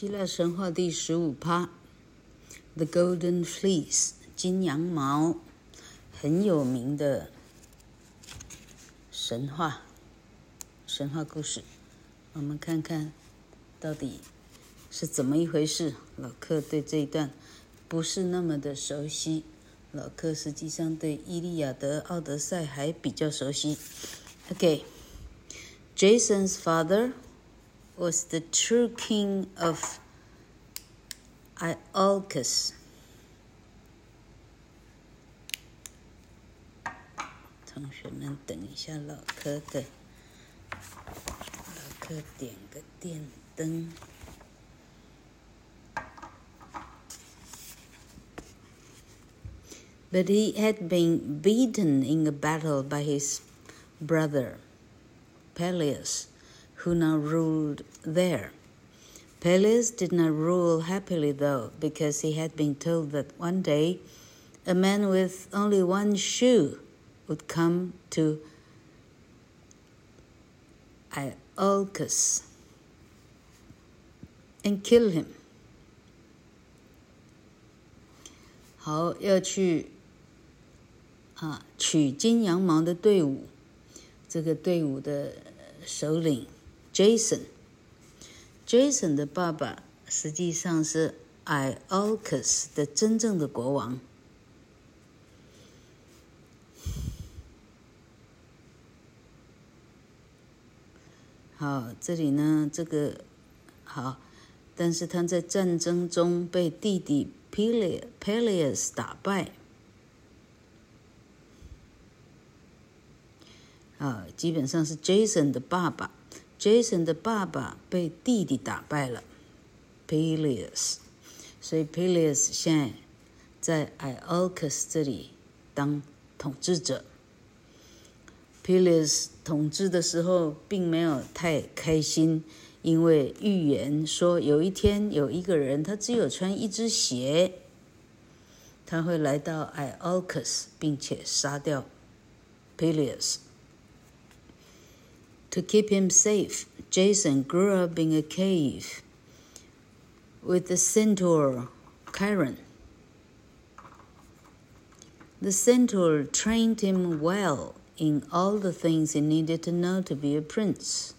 希腊神话第十五趴，《The Golden Fleece》金羊毛，很有名的神话神话故事。我们看看到底是怎么一回事。老克对这一段不是那么的熟悉。老克实际上对《伊利亚德》《奥德赛》还比较熟悉。OK，Jason's father was the true king of Iolcus. But he had been beaten in a battle by his brother, Pelias who now ruled there. Pelias did not rule happily, though, because he had been told that one day a man with only one shoe would come to Iolcus and kill him. 好，要去啊取金羊毛的队伍，这个队伍的首领。Jason，Jason 的爸爸实际上是 Iolcus 的真正的国王。好，这里呢，这个好，但是他在战争中被弟弟 Peleus 打败。啊，基本上是 Jason 的爸爸，Jason 的爸爸被弟弟打败了，Peleus，所以 Peleus 现在在 Iolcus 这里当统治者。Peleus 统治的时候并没有太开心，因为预言说有一天有一个人，他只有穿一只鞋，他会来到 Iolcus，并且杀掉 Peleus。To keep him safe, Jason grew up in a cave with the centaur Chiron. The centaur trained him well in all the things he needed to know to be a prince.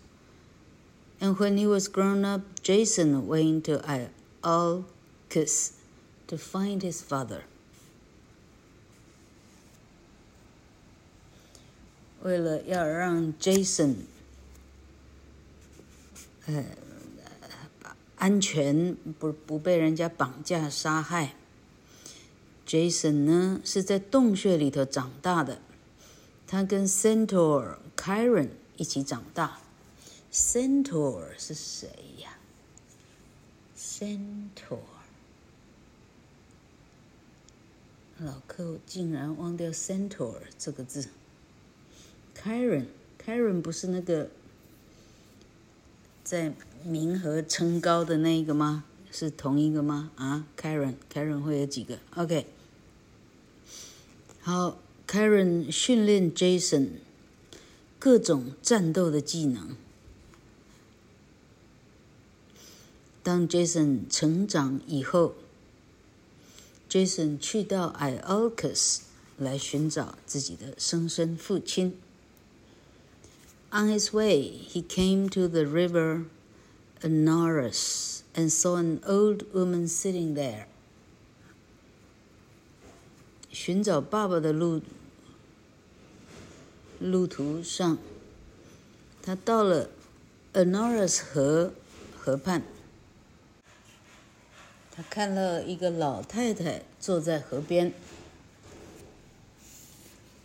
And when he was grown up, Jason went to Iolcus to find his father. 为了要让 Jason 呃，安全不不被人家绑架杀害。Jason 呢是在洞穴里头长大的，他跟 Centaur Chiron 一起长大。Centaur 是谁呀？Centaur，老客竟然忘掉 Centaur 这个字。Chiron，Chiron 不是那个。在冥河称高的那一个吗？是同一个吗？啊，Karen，Karen 会有几个？OK，好，Karen 训练 Jason 各种战斗的技能。当 Jason 成长以后，Jason 去到 Iolcus 来寻找自己的生身父亲。On his way, he came to the river Anaurus and saw an old woman sitting there. 寻找爸爸的路路途上，他到了 Anaurus 河河畔，他看到一个老太太坐在河边。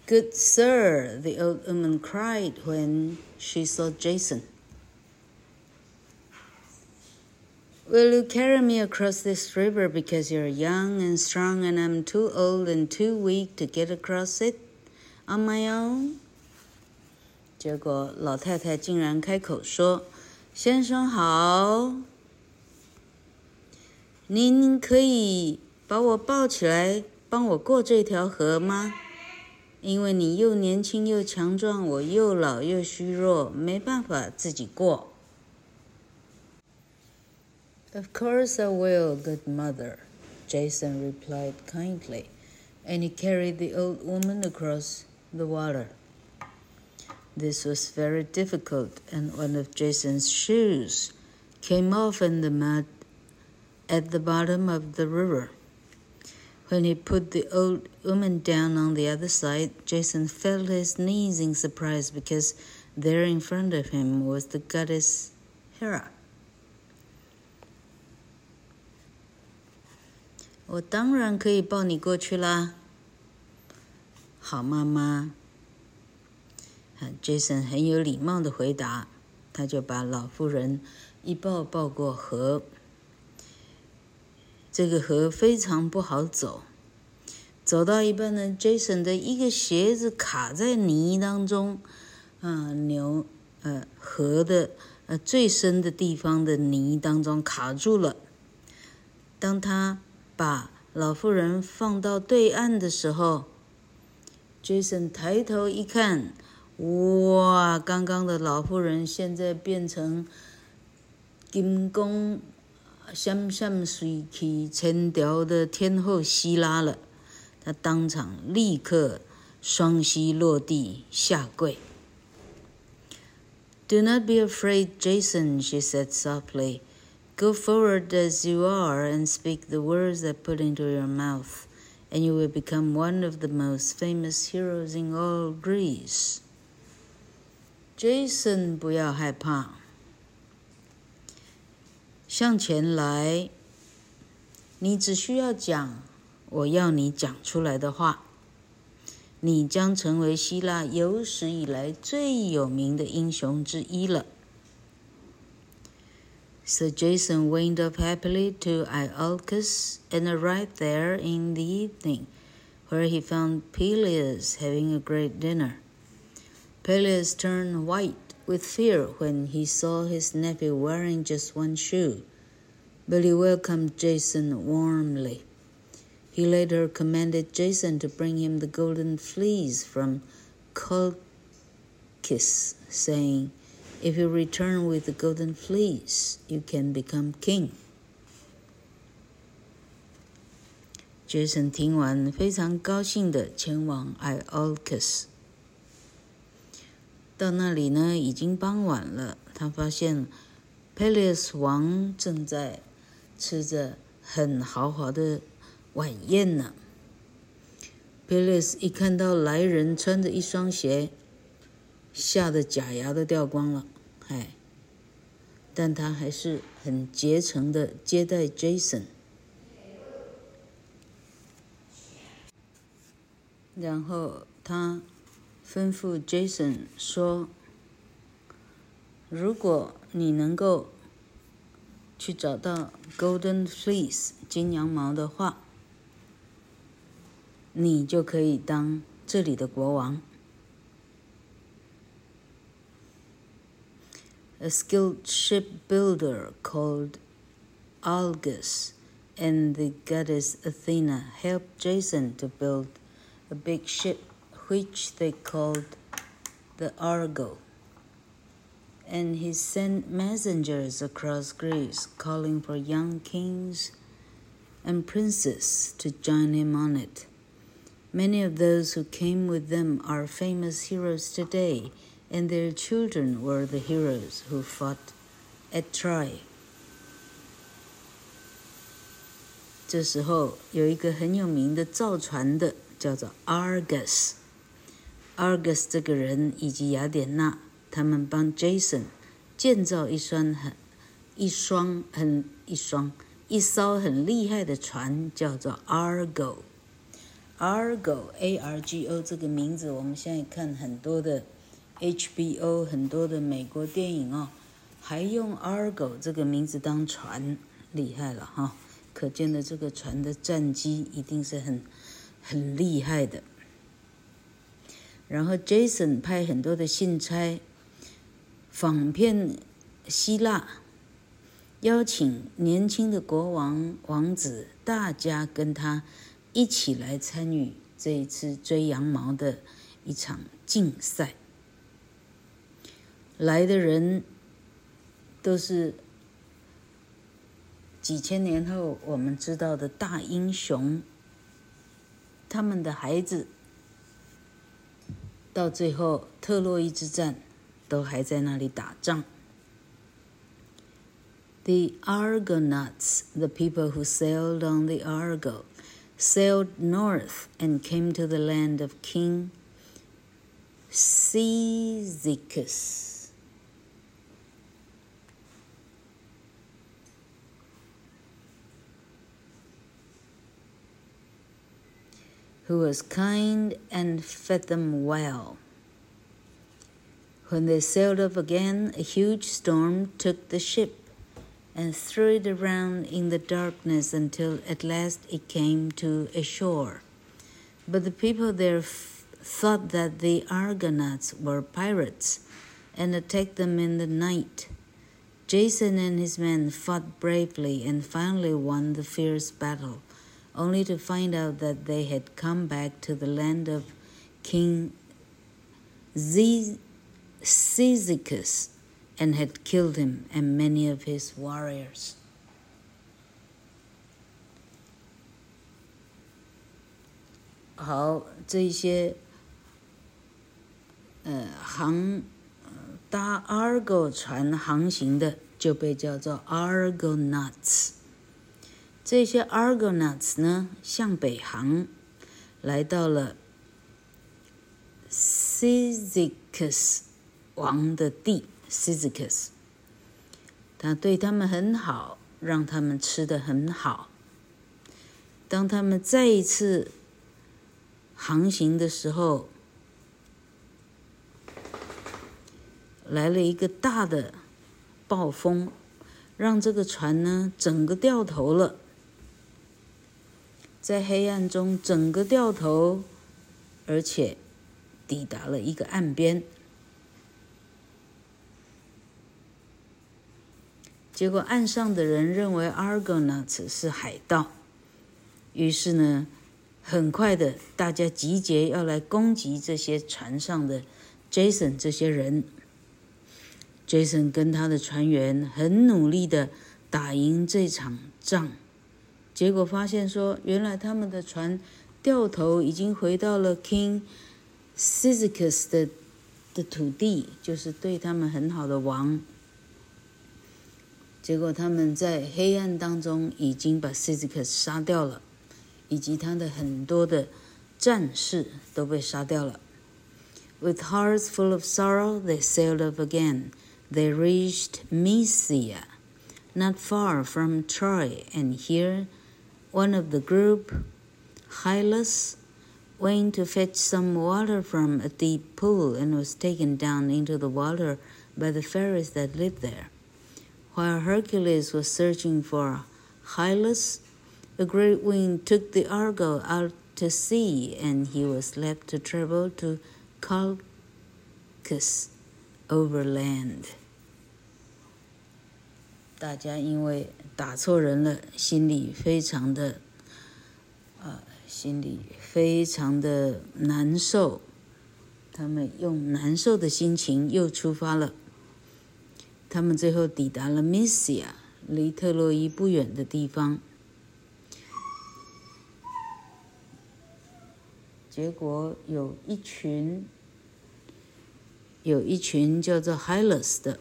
Good sir, the old woman cried when she saw Jason. Will you carry me across this river because you're young and strong and I'm too old and too weak to get across it on my own? 结果老太太竟然开口说：“先生好，您可以把我抱起来，帮我过这条河吗？” 因为你又年轻又强壮，我又老又虚弱，没办法自己过。 Of course I will, good mother, Jason replied kindly, and he carried the old woman across the water. This was very difficult, and one of Jason's shoes came off in the mud at the bottom of the river. When he put the old woman down on the other side, Jason fell to his knees in surprise because there in front of him was the goddess Hera. 我当然可以抱你过去啦。好，妈妈。Jason 很有礼貌的回答，他就把老妇人一抱抱过河。 这个河非常不好走，走到一半呢，Jason 的一个鞋子卡在泥当中，啊，牛，呃，河的呃最深的地方的泥当中卡住了。当他把老妇人放到对岸的时候，Jason 抬头一看，哇，刚刚的老妇人现在变成金工。闪闪随去千条的天后希拉了，他当场立刻双膝落地下跪。Do not be afraid, Jason, she said softly. Go forward as you are and speak the words I put into your mouth, and you will become one of the most famous heroes in all Greece. Jason，不要害怕。 向前来。你只需要讲我要你讲出来的话，你将成为希腊有史以来最有名的英雄之一了。Sir Jason went up happily to Iolcus and arrived there in the evening, where he found Pelias having a great dinner. Pelias turned white with fear when he saw his nephew wearing just one shoe, but he welcomed Jason warmly. He later commanded Jason to bring him the golden fleece from Colchis, saying, If you return with the golden fleece, you can become king. Jason 听完，非常高兴地前往 Iolcus。 到那里呢，已经傍晚了。他发现 p e l e s 王正在吃着很豪华的晚宴呢。p e l e s 一看到来人穿着一双鞋，吓得假牙都掉光了。哎，但他还是很竭诚的接待 Jason，然后他。吩咐 Jason 说：“如果你能够去找到 Golden Fleece 金羊毛的话，你就可以当这里的国王。” A skilled shipbuilder called Argus and the goddess Athena helped Jason to build a big ship which they called the Argo. And he sent messengers across Greece calling for young kings and princes to join him on it. Many of those who came with them are famous heroes today, and their children were the heroes who fought at Troy. 这时候有一个很有名的造船的，叫做 Argus。 Argus 这个人以及雅典娜，他们帮 Jason 建造一双很一双很一双一艘很厉害的船，叫做 Argo。Argo，A R G O 这个名字，我们现在看很多的 HBO 很多的美国电影哦，还用 Argo 这个名字当船，厉害了哈！可见的这个船的战机一定是很很厉害的。然后，Jason 派很多的信差访遍希腊，邀请年轻的国王、王子，大家跟他一起来参与这一次追羊毛的一场竞赛。来的人都是几千年后我们知道的大英雄，他们的孩子，到最后特洛伊之战，都还在那里打仗。The Argonauts, the people who sailed on the Argo, sailed north and came to the land of King Cyzicus. Who was kind and fed them well. When they sailed off again, a huge storm took the ship and threw it around in the darkness until at last it came to a shore. But the people there thought that the Argonauts were pirates and attacked them in the night. Jason and his men fought bravely and finally won the fierce battle only to find out that they had come back to the land of King Cyzicus and had killed him and many of his warriors. 好，这些呃航搭 Argo 船航行的就被叫做 Argonauts。 这些 Argonauts 呢，向北航，来到了 Cyzicus 王的地 Cyzicus。他对他们很好，让他们吃的很好。当他们再一次航行的时候，来了一个大的暴风，让这个船呢整个掉头了。在黑暗中，整个掉头，而且抵达了一个岸边。结果岸上的人认为 Argonauts 是海盗，于是呢，很快的大家集结要来攻击这些船上的 Jason 这些人。Jason 跟他的船员很努力的打赢这场仗。结果发现说，原来他们的船掉头已经回到了 King Cyzicus 的的土地，就是对他们很好的王。结果他们在黑暗当中已经把 Cyzicus 杀掉了，以及他的很多的战士都被杀掉了。With hearts full of sorrow, they sailed off again. They reached Mysia, not far from Troy, and here one of the group, Hylas, went to fetch some water from a deep pool and was taken down into the water by the fairies that lived there. While Hercules was searching for Hylas, a great wind took the Argo out to sea, and he was left to travel to Colchis over land. 大家因为打错人了，心里非常的，呃，心里非常的难受。他们用难受的心情又出发了。他们最后抵达了 Mysia，离特洛伊不远的地方。结果有一群，有一群叫做 Hylas 的。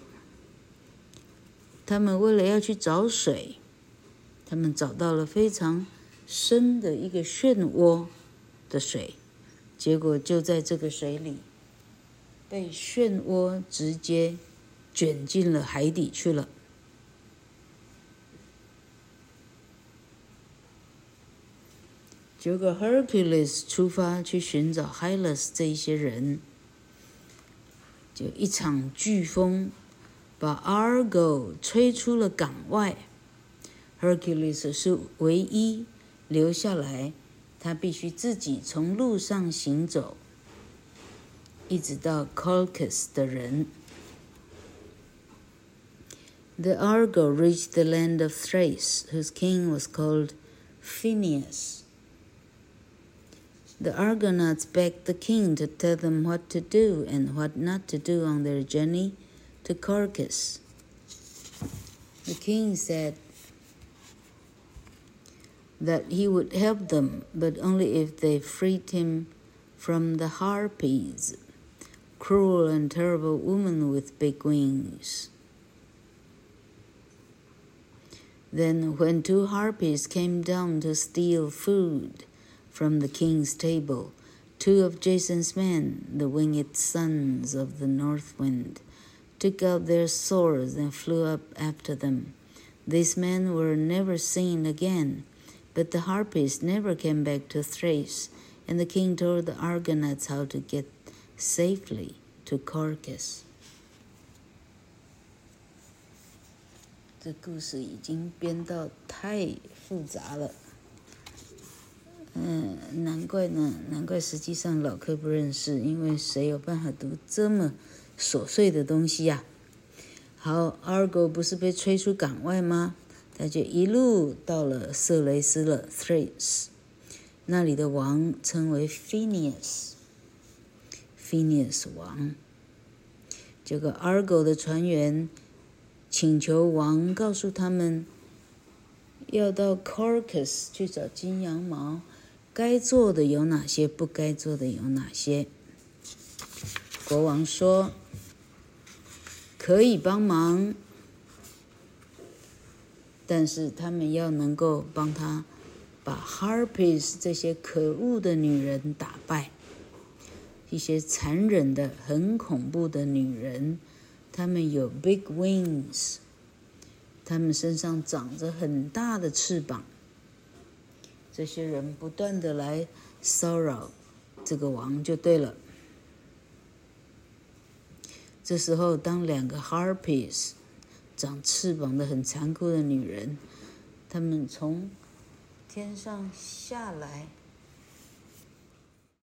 他们为了要去找水，他们找到了非常深的一个漩涡的水，结果就在这个水里被漩涡直接卷进了海底去了。结果 Hercules 出发去寻找 Hylas 这一些人，就一场飓风。把 Argo 吹出了港外，Hercules 是唯一留下来，他必须自己从路上行走，一直到 Colchis 的人。The Argo reached the land of Thrace, whose king was called Phineus. The Argonauts begged the king to tell them what to do and what not to do on their journey to Colchis. The king said, that he would help them, but only if they freed him from the harpies, cruel and terrible women with big wings. Then, when two harpies came down to steal food from the king's table, two of Jason's men, the winged sons of the north wind, took out their swords and flew up after them. These men were never seen again. But the harpies never came back to Thrace, and the king told the Argonauts how to get safely to Colchis. 这故事已经编到太复杂了，嗯，难怪呢，难怪实际上老客不认识，因为谁有办法读这么？琐碎的东西呀？好，Argo 不是被吹出港外吗？他就一路到了色雷斯了 （Thrace），那里的王称为 Phineas，Phineas 王。这个 Argo 的船员。请求王告诉他们，要到 Carcas 去找金羊毛，该做的有哪些，不该做的有哪些。国王说：“可以帮忙，但是他们要能够帮他把 Harpies 这些可恶的女人打败，一些残忍的、很恐怖的女人。”她们有 big wings，他们身上长着很大的翅膀。这些人不断的来骚扰这个王就对了。这时候，当两个 harpies 长翅膀的很残酷的女人，她们从天上下来。